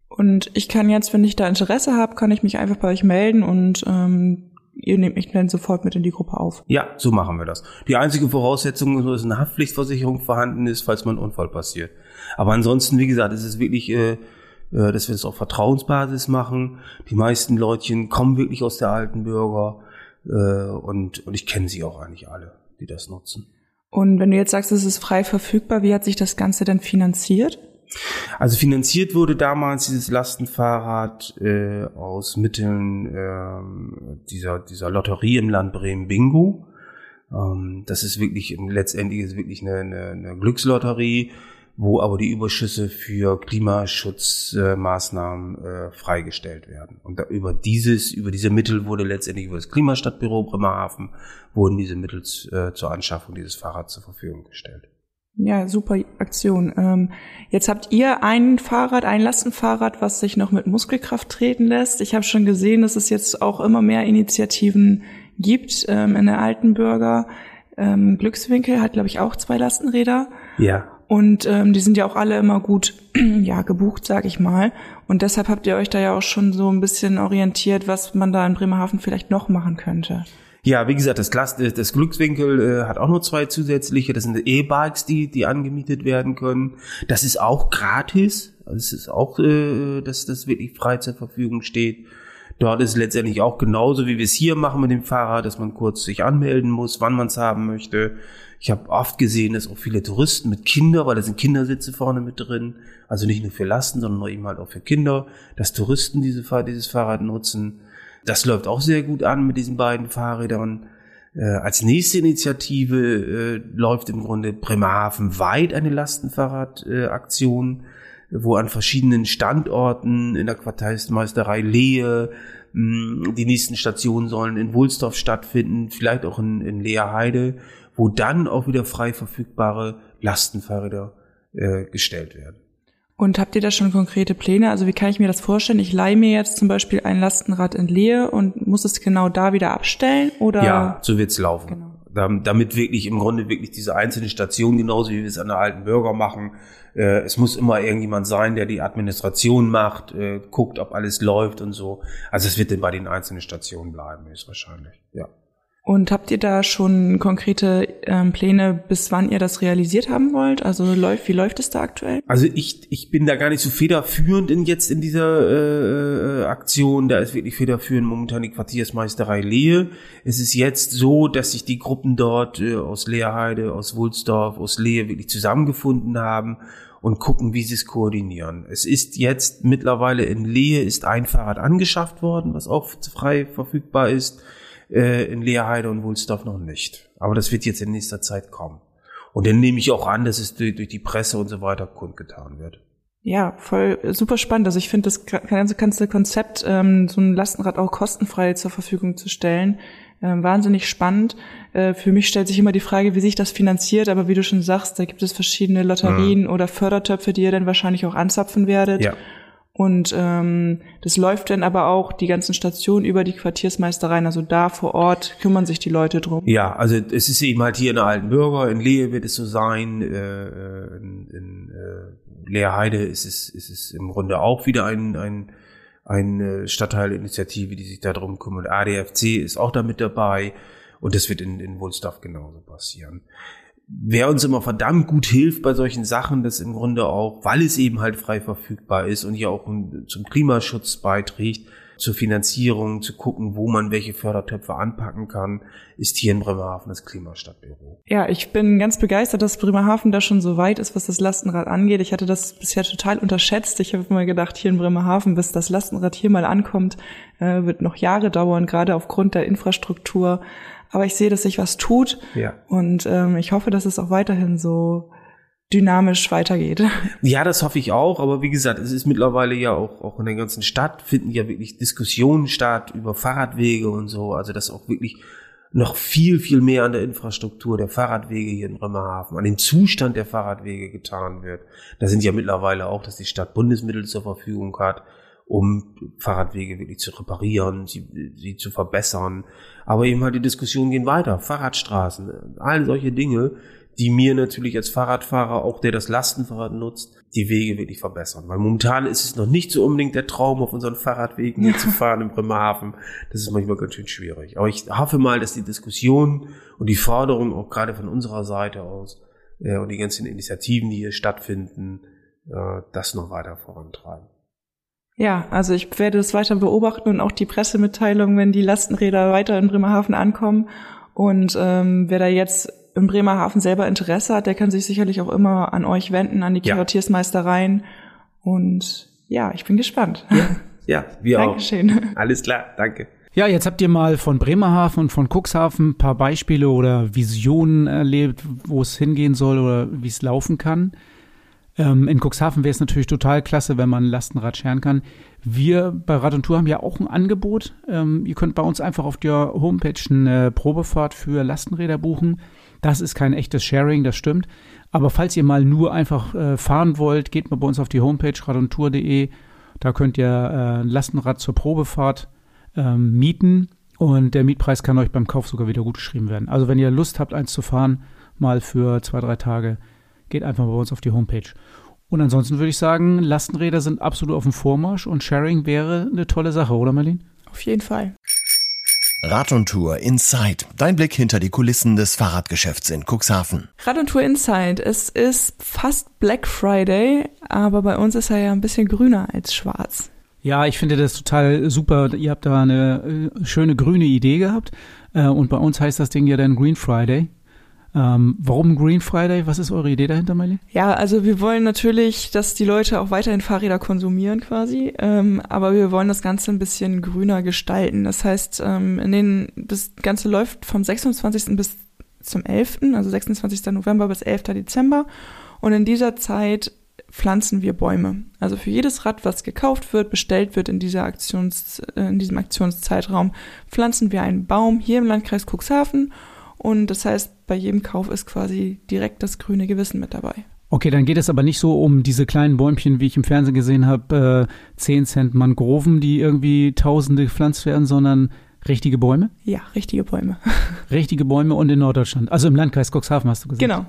Und ich kann jetzt, wenn ich da Interesse habe, kann ich mich einfach bei euch melden und ähm, ihr nehmt mich dann sofort mit in die Gruppe auf. Ja, so machen wir das. Die einzige Voraussetzung ist, dass eine Haftpflichtversicherung vorhanden ist, falls mal ein Unfall passiert. Aber ansonsten, wie gesagt, es ist wirklich, äh, äh, dass wir es auf Vertrauensbasis machen. Die meisten Leutchen kommen wirklich aus der alten Bürger äh, und, und ich kenne sie auch eigentlich alle, die das nutzen. Und wenn du jetzt sagst, es ist frei verfügbar, wie hat sich das Ganze denn finanziert? Also finanziert wurde damals dieses Lastenfahrrad äh, aus Mitteln äh, dieser, dieser Lotterie im Land Bremen Bingo. Ähm, das ist wirklich, letztendlich ist wirklich eine, eine, eine Glückslotterie, wo aber die Überschüsse für Klimaschutzmaßnahmen äh, freigestellt werden. Und da, über dieses, über diese Mittel wurde letztendlich über das Klimastadtbüro Bremerhaven wurden diese Mittel äh, zur Anschaffung dieses Fahrrads zur Verfügung gestellt. Ja, super Aktion. Ähm, jetzt habt ihr ein Fahrrad, ein Lastenfahrrad, was sich noch mit Muskelkraft treten lässt. Ich habe schon gesehen, dass es jetzt auch immer mehr Initiativen gibt ähm, in der Altenbürger. Ähm, Glückswinkel hat, glaube ich, auch zwei Lastenräder. Ja. Und ähm, die sind ja auch alle immer gut ja, gebucht, sag ich mal. Und deshalb habt ihr euch da ja auch schon so ein bisschen orientiert, was man da in Bremerhaven vielleicht noch machen könnte. Ja, wie gesagt, das, Glas, äh, das Glückswinkel äh, hat auch nur zwei zusätzliche. Das sind E-Bikes, die, die angemietet werden können. Das ist auch gratis. Also es ist auch, äh, dass das wirklich frei zur Verfügung steht. Dort ist letztendlich auch genauso, wie wir es hier machen mit dem Fahrrad, dass man kurz sich anmelden muss, wann man es haben möchte. Ich habe oft gesehen, dass auch viele Touristen mit Kindern, weil da sind Kindersitze vorne mit drin, also nicht nur für Lasten, sondern eben halt auch für Kinder, dass Touristen diese, dieses Fahrrad nutzen. Das läuft auch sehr gut an mit diesen beiden Fahrrädern. Äh, als nächste Initiative äh, läuft im Grunde Bremerhaven weit eine Lastenfahrradaktion, äh, wo an verschiedenen Standorten in der Quartalsmeisterei Lehe, die nächsten Stationen sollen in Wulsdorf stattfinden, vielleicht auch in, in Leerheide, wo dann auch wieder frei verfügbare Lastenfahrräder gestellt werden. Und habt ihr da schon konkrete Pläne? Also wie kann ich mir das vorstellen? Ich leihe mir jetzt zum Beispiel ein Lastenrad in Lehe und muss es genau da wieder abstellen? Oder? Ja, so wird's laufen. Genau. Damit wirklich im Grunde wirklich diese einzelne Station, genauso wie wir es an der alten Bürger machen, äh, es muss immer irgendjemand sein, der die Administration macht, äh, guckt, ob alles läuft und so. Also es wird dann bei den einzelnen Stationen bleiben, ist wahrscheinlich, ja. Und habt ihr da schon konkrete ähm, Pläne, bis wann ihr das realisiert haben wollt? Also läuft, wie läuft es da aktuell? Also ich, ich bin da gar nicht so federführend in jetzt in dieser äh, äh, Aktion. Da ist wirklich federführend momentan die Quartiersmeisterei Lehe. Es ist jetzt so, dass sich die Gruppen dort äh, aus Leerheide, aus Wulsdorf, aus Lehe wirklich zusammengefunden haben und gucken, wie sie es koordinieren. Es ist jetzt mittlerweile in Lehe ist ein Fahrrad angeschafft worden, was auch frei verfügbar ist äh, in Leerheide und Wulsdorf noch nicht. Aber das wird jetzt in nächster Zeit kommen. Und dann nehme ich auch an, dass es durch, durch die Presse und so weiter kundgetan wird. Ja, voll super spannend. Also ich finde das ganze, ganze Konzept, ähm, so ein Lastenrad auch kostenfrei zur Verfügung zu stellen, äh, wahnsinnig spannend. Äh, für mich stellt sich immer die Frage, wie sich das finanziert, aber wie du schon sagst, da gibt es verschiedene Lotterien mhm. oder Fördertöpfe, die ihr dann wahrscheinlich auch anzapfen werdet. Ja. Und ähm, das läuft dann aber auch die ganzen Stationen über die Quartiersmeistereien. Also da vor Ort kümmern sich die Leute drum. Ja, also es ist eben halt hier in der Alten Bürger, in Lehe wird es so sein, äh, in, in äh, Leerheide ist es, ist es im Grunde auch wieder ein, ein, eine Stadtteilinitiative, die sich darum kümmert. ADFC ist auch da mit dabei und das wird in, in Wohlstaff genauso passieren wer uns immer verdammt gut hilft bei solchen Sachen, das im Grunde auch, weil es eben halt frei verfügbar ist und hier auch zum Klimaschutz beiträgt, zur Finanzierung, zu gucken, wo man welche Fördertöpfe anpacken kann, ist hier in Bremerhaven das Klimastadtbüro. Ja, ich bin ganz begeistert, dass Bremerhaven da schon so weit ist, was das Lastenrad angeht. Ich hatte das bisher total unterschätzt. Ich habe immer gedacht, hier in Bremerhaven, bis das Lastenrad hier mal ankommt, äh, wird noch Jahre dauern, gerade aufgrund der Infrastruktur. Aber ich sehe, dass sich was tut. Ja. Und ähm, ich hoffe, dass es auch weiterhin so dynamisch weitergeht. Ja, das hoffe ich auch. Aber wie gesagt, es ist mittlerweile ja auch, auch in der ganzen Stadt finden ja wirklich Diskussionen statt über Fahrradwege und so. Also dass auch wirklich noch viel, viel mehr an der Infrastruktur der Fahrradwege hier in Bremerhaven, an dem Zustand der Fahrradwege getan wird. Da sind ja mittlerweile auch, dass die Stadt Bundesmittel zur Verfügung hat um Fahrradwege wirklich zu reparieren, sie, sie zu verbessern. Aber eben halt die Diskussionen gehen weiter. Fahrradstraßen, all solche Dinge, die mir natürlich als Fahrradfahrer, auch der das Lastenfahrrad nutzt, die Wege wirklich verbessern. Weil momentan ist es noch nicht so unbedingt der Traum, auf unseren Fahrradwegen hier zu fahren in Bremerhaven. Das ist manchmal ganz schön schwierig. Aber ich hoffe mal, dass die Diskussion und die Forderung auch gerade von unserer Seite aus äh, und die ganzen Initiativen, die hier stattfinden, äh, das noch weiter vorantreiben. Ja, also ich werde das weiter beobachten und auch die Pressemitteilung, wenn die Lastenräder weiter in Bremerhaven ankommen. Und ähm, wer da jetzt in Bremerhaven selber Interesse hat, der kann sich sicherlich auch immer an euch wenden, an die ja. Quartiersmeistereien. Und ja, ich bin gespannt. Ja, ja wir Dankeschön. auch. Dankeschön. Alles klar, danke. Ja, jetzt habt ihr mal von Bremerhaven und von Cuxhaven ein paar Beispiele oder Visionen erlebt, wo es hingehen soll oder wie es laufen kann. Ähm, in Cuxhaven wäre es natürlich total klasse, wenn man ein Lastenrad scheren kann. Wir bei Rad und Tour haben ja auch ein Angebot. Ähm, ihr könnt bei uns einfach auf der Homepage eine Probefahrt für Lastenräder buchen. Das ist kein echtes Sharing, das stimmt. Aber falls ihr mal nur einfach äh, fahren wollt, geht mal bei uns auf die Homepage radundtour.de. Da könnt ihr äh, ein Lastenrad zur Probefahrt ähm, mieten und der Mietpreis kann euch beim Kauf sogar wieder gut geschrieben werden. Also wenn ihr Lust habt, eins zu fahren, mal für zwei, drei Tage, geht einfach bei uns auf die Homepage. Und ansonsten würde ich sagen, Lastenräder sind absolut auf dem Vormarsch und Sharing wäre eine tolle Sache, oder Marlene? Auf jeden Fall. Rad und Tour Inside. Dein Blick hinter die Kulissen des Fahrradgeschäfts in Cuxhaven. Rad und Tour Inside. Es ist fast Black Friday, aber bei uns ist er ja ein bisschen grüner als schwarz. Ja, ich finde das total super. Ihr habt da eine äh, schöne grüne Idee gehabt. Äh, und bei uns heißt das Ding ja dann Green Friday. Ähm, warum Green Friday? Was ist eure Idee dahinter, Miley? Ja, also wir wollen natürlich, dass die Leute auch weiterhin Fahrräder konsumieren quasi, ähm, aber wir wollen das Ganze ein bisschen grüner gestalten. Das heißt, ähm, in den, das Ganze läuft vom 26. bis zum 11., also 26. November bis 11. Dezember. Und in dieser Zeit pflanzen wir Bäume. Also für jedes Rad, was gekauft wird, bestellt wird in, dieser Aktions, äh, in diesem Aktionszeitraum, pflanzen wir einen Baum hier im Landkreis Cuxhaven. Und das heißt, bei jedem Kauf ist quasi direkt das grüne Gewissen mit dabei. Okay, dann geht es aber nicht so um diese kleinen Bäumchen, wie ich im Fernsehen gesehen habe, äh, 10 Cent Mangroven, die irgendwie tausende gepflanzt werden, sondern richtige Bäume? Ja, richtige Bäume. richtige Bäume und in Norddeutschland. Also im Landkreis Cuxhaven hast du gesagt. Genau.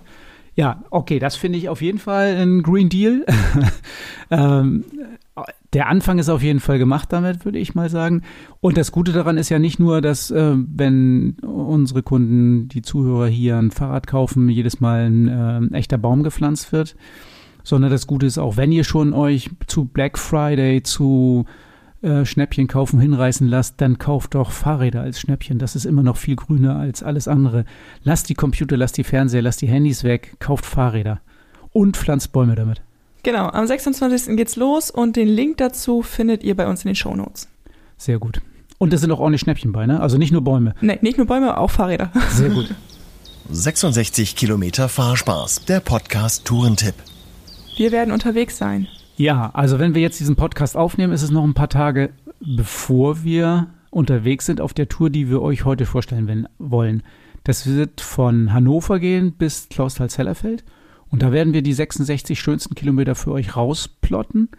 Ja, okay, das finde ich auf jeden Fall ein Green Deal. ähm, der Anfang ist auf jeden Fall gemacht damit, würde ich mal sagen. Und das Gute daran ist ja nicht nur, dass äh, wenn unsere Kunden, die Zuhörer hier ein Fahrrad kaufen, jedes Mal ein äh, echter Baum gepflanzt wird, sondern das Gute ist auch, wenn ihr schon euch zu Black Friday, zu äh, Schnäppchen kaufen hinreißen lasst, dann kauft doch Fahrräder als Schnäppchen. Das ist immer noch viel grüner als alles andere. Lasst die Computer, lasst die Fernseher, lasst die Handys weg, kauft Fahrräder und pflanzt Bäume damit. Genau, am 26. geht's los und den Link dazu findet ihr bei uns in den Show Notes. Sehr gut. Und es sind auch ordentlich Schnäppchen bei, ne? Also nicht nur Bäume. Nee, nicht nur Bäume, auch Fahrräder. Sehr gut. 66 Kilometer Fahrspaß, der Podcast Tourentipp. Wir werden unterwegs sein. Ja, also wenn wir jetzt diesen Podcast aufnehmen, ist es noch ein paar Tage, bevor wir unterwegs sind auf der Tour, die wir euch heute vorstellen wollen. Das wird von Hannover gehen bis Klausthal-Zellerfeld. Und da werden wir die 66 schönsten Kilometer für euch rausplotten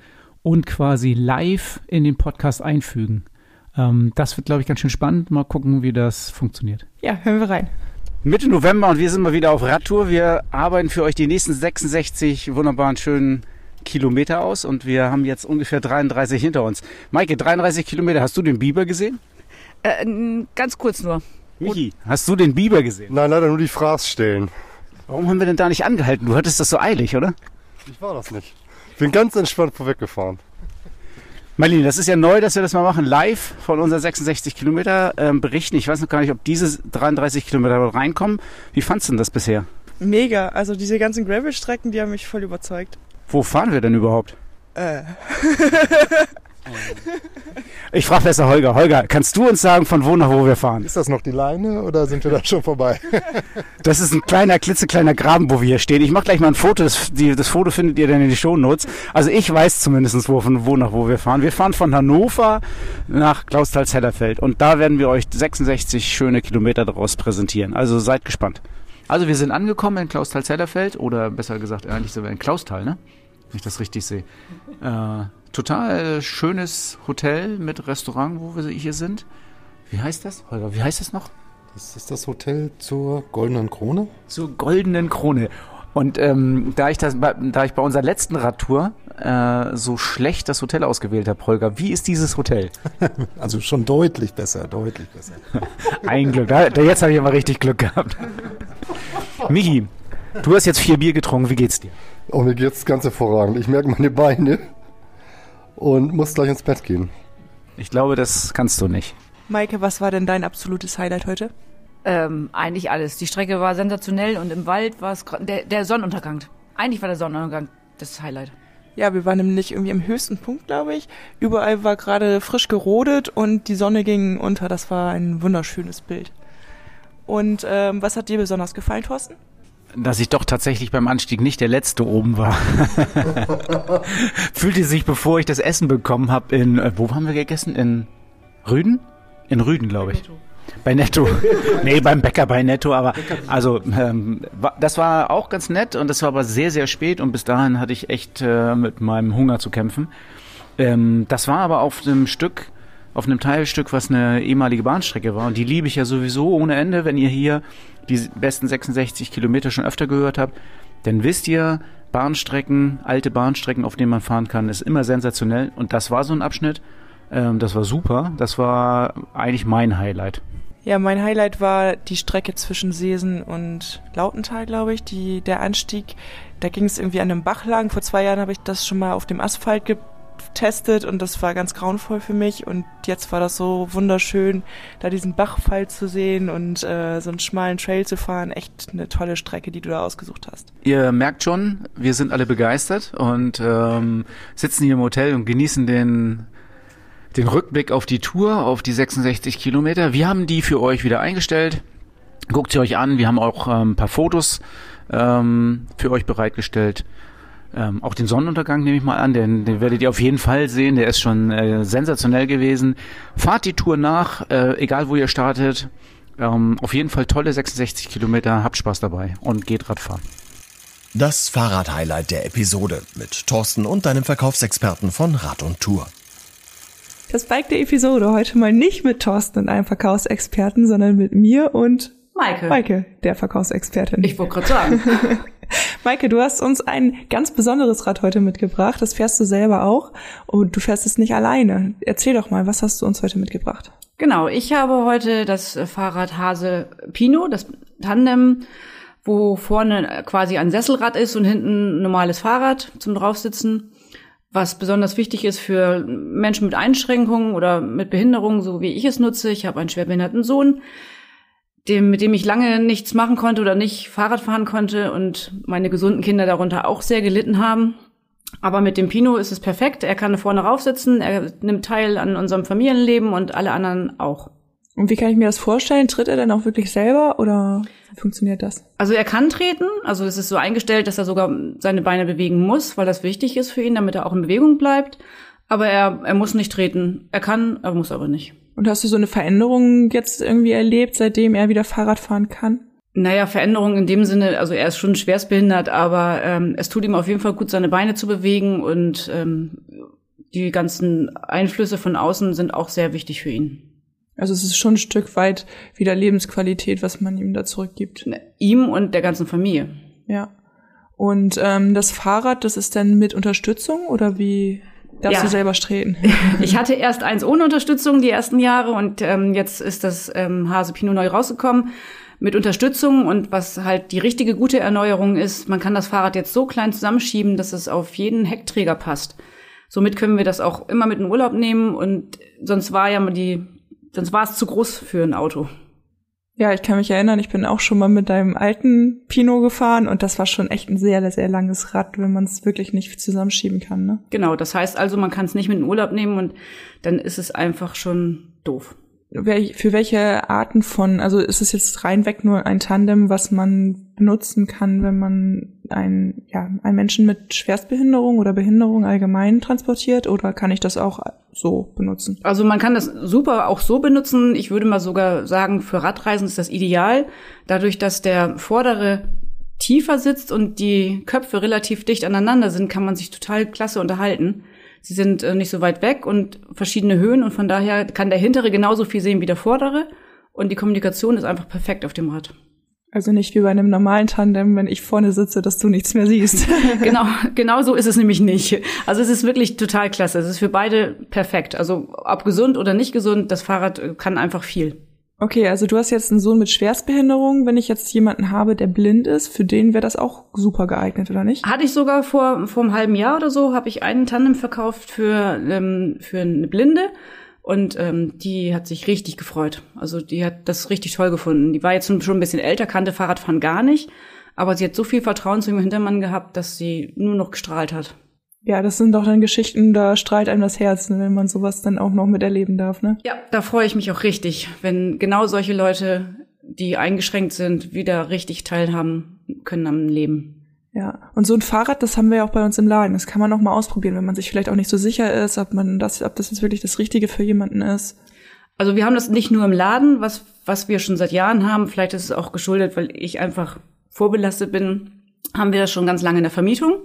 und quasi live in den Podcast einfügen. Ähm, das wird, glaube ich, ganz schön spannend. Mal gucken, wie das funktioniert. Ja, hören wir rein. Mitte November und wir sind mal wieder auf Radtour. Wir arbeiten für euch die nächsten 66 wunderbaren, schönen Kilometer aus und wir haben jetzt ungefähr 33 hinter uns. Maike, 33 Kilometer, hast du den Biber gesehen? Äh, ganz kurz nur. Michi, hast du den Biber gesehen? Nein, leider nur die Fraßstellen. Warum haben wir denn da nicht angehalten? Du hattest das so eilig, oder? Ich war das nicht. Ich bin ganz entspannt vorweggefahren. Marlene, das ist ja neu, dass wir das mal machen, live von unseren 66 Kilometer ähm, berichten. Ich weiß noch gar nicht, ob diese 33 Kilometer reinkommen. Wie fandst du denn das bisher? Mega. Also diese ganzen Gravel-Strecken, die haben mich voll überzeugt. Wo fahren wir denn überhaupt? Äh. Ich frage besser Holger. Holger, kannst du uns sagen, von wo nach wo wir fahren? Ist das noch die Leine oder sind wir da schon vorbei? Das ist ein kleiner, klitzekleiner Graben, wo wir hier stehen. Ich mache gleich mal ein Foto. Das, die, das Foto findet ihr dann in die Shownotes. Also ich weiß zumindest, wo, von wo nach wo wir fahren. Wir fahren von Hannover nach Klausthal-Zellerfeld. Und da werden wir euch 66 schöne Kilometer daraus präsentieren. Also seid gespannt. Also wir sind angekommen in Klausthal-Zellerfeld. Oder besser gesagt, eigentlich sind wir in Klausthal, ne? Wenn ich das richtig sehe. Äh, total schönes Hotel mit Restaurant, wo wir hier sind. Wie heißt das? Holger, wie heißt das noch? Das ist das Hotel zur Goldenen Krone. Zur Goldenen Krone. Und ähm, da, ich das, da ich bei unserer letzten Radtour äh, so schlecht das Hotel ausgewählt habe, Holger, wie ist dieses Hotel? Also schon deutlich besser, deutlich besser. Ein Glück. Da, jetzt habe ich aber richtig Glück gehabt. Michi, du hast jetzt vier Bier getrunken. Wie geht's dir? Oh, mir geht's ganz hervorragend. Ich merke meine Beine und muss gleich ins Bett gehen. Ich glaube, das kannst du nicht. Maike, was war denn dein absolutes Highlight heute? Ähm, eigentlich alles. Die Strecke war sensationell und im Wald war es der, der Sonnenuntergang. Eigentlich war der Sonnenuntergang das Highlight. Ja, wir waren nämlich irgendwie am höchsten Punkt, glaube ich. Überall war gerade frisch gerodet und die Sonne ging unter. Das war ein wunderschönes Bild. Und ähm, was hat dir besonders gefallen, Thorsten? Dass ich doch tatsächlich beim Anstieg nicht der Letzte oben war. Fühlte sich, bevor ich das Essen bekommen habe, in, äh, wo haben wir gegessen? In Rüden? In Rüden, glaube ich. Bei Netto. nee, beim Bäcker bei Netto, aber also ähm, das war auch ganz nett und das war aber sehr, sehr spät und bis dahin hatte ich echt äh, mit meinem Hunger zu kämpfen. Ähm, das war aber auf einem Stück, auf einem Teilstück, was eine ehemalige Bahnstrecke war und die liebe ich ja sowieso ohne Ende, wenn ihr hier die besten 66 Kilometer schon öfter gehört habt, dann wisst ihr, Bahnstrecken, alte Bahnstrecken, auf denen man fahren kann, ist immer sensationell. Und das war so ein Abschnitt. Ähm, das war super. Das war eigentlich mein Highlight. Ja, mein Highlight war die Strecke zwischen Seesen und Lautental, glaube ich. Die, der Anstieg, da ging es irgendwie an einem Bach lang. Vor zwei Jahren habe ich das schon mal auf dem Asphalt getestet und das war ganz grauenvoll für mich und jetzt war das so wunderschön, da diesen Bachfall zu sehen und äh, so einen schmalen Trail zu fahren. Echt eine tolle Strecke, die du da ausgesucht hast. Ihr merkt schon, wir sind alle begeistert und ähm, sitzen hier im Hotel und genießen den den Rückblick auf die Tour, auf die 66 Kilometer. Wir haben die für euch wieder eingestellt. Guckt sie euch an. Wir haben auch ähm, ein paar Fotos ähm, für euch bereitgestellt. Ähm, auch den Sonnenuntergang nehme ich mal an, den, den werdet ihr auf jeden Fall sehen. Der ist schon äh, sensationell gewesen. Fahrt die Tour nach, äh, egal wo ihr startet. Ähm, auf jeden Fall tolle 66 Kilometer. Habt Spaß dabei und geht Radfahren. Das Fahrrad-Highlight der Episode mit Thorsten und deinem Verkaufsexperten von Rad und Tour. Das Bike der Episode heute mal nicht mit Thorsten und einem Verkaufsexperten, sondern mit mir und Maike. Maike, der Verkaufsexpertin. Ich wollte gerade sagen. Maike, du hast uns ein ganz besonderes Rad heute mitgebracht. Das fährst du selber auch und du fährst es nicht alleine. Erzähl doch mal, was hast du uns heute mitgebracht? Genau, ich habe heute das Fahrrad Hase Pino, das Tandem, wo vorne quasi ein Sesselrad ist und hinten ein normales Fahrrad zum draufsitzen. Was besonders wichtig ist für Menschen mit Einschränkungen oder mit Behinderungen, so wie ich es nutze. Ich habe einen schwerbehinderten Sohn, dem, mit dem ich lange nichts machen konnte oder nicht Fahrrad fahren konnte und meine gesunden Kinder darunter auch sehr gelitten haben. Aber mit dem Pino ist es perfekt. Er kann vorne raufsitzen, er nimmt teil an unserem Familienleben und alle anderen auch. Und wie kann ich mir das vorstellen? Tritt er dann auch wirklich selber oder funktioniert das? Also er kann treten, also es ist so eingestellt, dass er sogar seine Beine bewegen muss, weil das wichtig ist für ihn, damit er auch in Bewegung bleibt. Aber er, er muss nicht treten. Er kann, er muss aber nicht. Und hast du so eine Veränderung jetzt irgendwie erlebt, seitdem er wieder Fahrrad fahren kann? Naja, Veränderung in dem Sinne, also er ist schon schwerstbehindert, aber ähm, es tut ihm auf jeden Fall gut, seine Beine zu bewegen und ähm, die ganzen Einflüsse von außen sind auch sehr wichtig für ihn. Also es ist schon ein Stück weit wieder Lebensqualität, was man ihm da zurückgibt. Ihm und der ganzen Familie. Ja. Und ähm, das Fahrrad, das ist dann mit Unterstützung oder wie darfst Ja. du selber treten? Ich hatte erst eins ohne Unterstützung die ersten Jahre und ähm, jetzt ist das ähm, Hase Pino neu rausgekommen mit Unterstützung und was halt die richtige gute Erneuerung ist, man kann das Fahrrad jetzt so klein zusammenschieben, dass es auf jeden Heckträger passt. Somit können wir das auch immer mit in Urlaub nehmen und sonst war ja mal die, sonst war es zu groß für ein Auto. Ja, ich kann mich erinnern, ich bin auch schon mal mit deinem alten Pino gefahren und das war schon echt ein sehr, sehr langes Rad, wenn man es wirklich nicht zusammenschieben kann. Ne? Genau, das heißt also, man kann es nicht mit in den Urlaub nehmen und dann ist es einfach schon doof. Für welche Arten von, also ist es jetzt reinweg nur ein Tandem, was man benutzen kann, wenn man einen, ja, einen Menschen mit Schwerstbehinderung oder Behinderung allgemein transportiert oder kann ich das auch so benutzen? Also man kann das super auch so benutzen. Ich würde mal sogar sagen, für Radreisen ist das ideal. Dadurch, dass der vordere tiefer sitzt und die Köpfe relativ dicht aneinander sind, kann man sich total klasse unterhalten. Sie sind äh, nicht so weit weg und verschiedene Höhen und von daher kann der hintere genauso viel sehen wie der vordere und die Kommunikation ist einfach perfekt auf dem Rad. Also nicht wie bei einem normalen Tandem, wenn ich vorne sitze, dass du nichts mehr siehst. genau, genau so ist es nämlich nicht. Also es ist wirklich total klasse. Es ist für beide perfekt. Also ob gesund oder nicht gesund, das Fahrrad äh, kann einfach viel. Okay, also du hast jetzt einen Sohn mit Schwerstbehinderung. Wenn ich jetzt jemanden habe, der blind ist, für den wäre das auch super geeignet, oder nicht? Hatte ich sogar vor, vor einem halben Jahr oder so, habe ich einen Tandem verkauft für, ähm, für eine Blinde. Und ähm, die hat sich richtig gefreut. Also die hat das richtig toll gefunden. Die war jetzt schon ein bisschen älter, kannte Fahrradfahren gar nicht. Aber sie hat so viel Vertrauen zu ihrem Hintermann gehabt, dass sie nur noch gestrahlt hat. Ja, das sind doch dann Geschichten, da strahlt einem das Herz, wenn man sowas dann auch noch miterleben darf, ne? Ja, da freue ich mich auch richtig, wenn genau solche Leute, die eingeschränkt sind, wieder richtig teilhaben können am Leben. Ja, und so ein Fahrrad, das haben wir ja auch bei uns im Laden. Das kann man auch mal ausprobieren, wenn man sich vielleicht auch nicht so sicher ist, ob man das, ob das jetzt wirklich das Richtige für jemanden ist. Also wir haben das nicht nur im Laden, was, was wir schon seit Jahren haben. Vielleicht ist es auch geschuldet, weil ich einfach vorbelastet bin, haben wir das schon ganz lange in der Vermietung.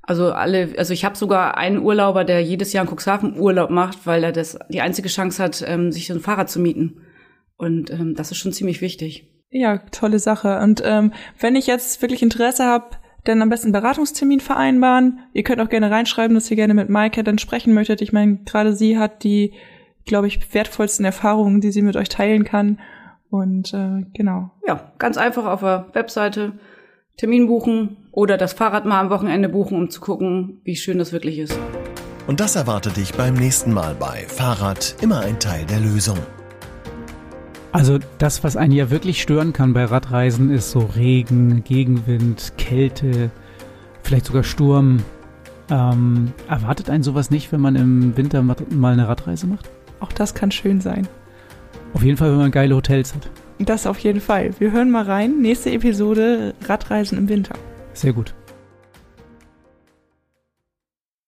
Also alle, also ich habe sogar einen Urlauber, der jedes Jahr in Cuxhaven Urlaub macht, weil er das die einzige Chance hat, ähm, sich so ein Fahrrad zu mieten. Und ähm, das ist schon ziemlich wichtig. Ja, tolle Sache. Und ähm, wenn ich jetzt wirklich Interesse habe, dann am besten einen Beratungstermin vereinbaren. Ihr könnt auch gerne reinschreiben, dass ihr gerne mit Maike dann sprechen möchtet. Ich meine, gerade sie hat die, glaube ich, wertvollsten Erfahrungen, die sie mit euch teilen kann. Und äh, genau. Ja, ganz einfach auf der Webseite Termin buchen oder das Fahrrad mal am Wochenende buchen, um zu gucken, wie schön das wirklich ist. Und das erwartet dich beim nächsten Mal bei Fahrrad immer ein Teil der Lösung. Also das, was einen ja wirklich stören kann bei Radreisen, ist so Regen, Gegenwind, Kälte, vielleicht sogar Sturm. Ähm, erwartet einen sowas nicht, wenn man im Winter mal eine Radreise macht? Auch das kann schön sein. Auf jeden Fall, wenn man geile Hotels hat. Das auf jeden Fall. Wir hören mal rein. Nächste Episode Radreisen im Winter. Sehr gut.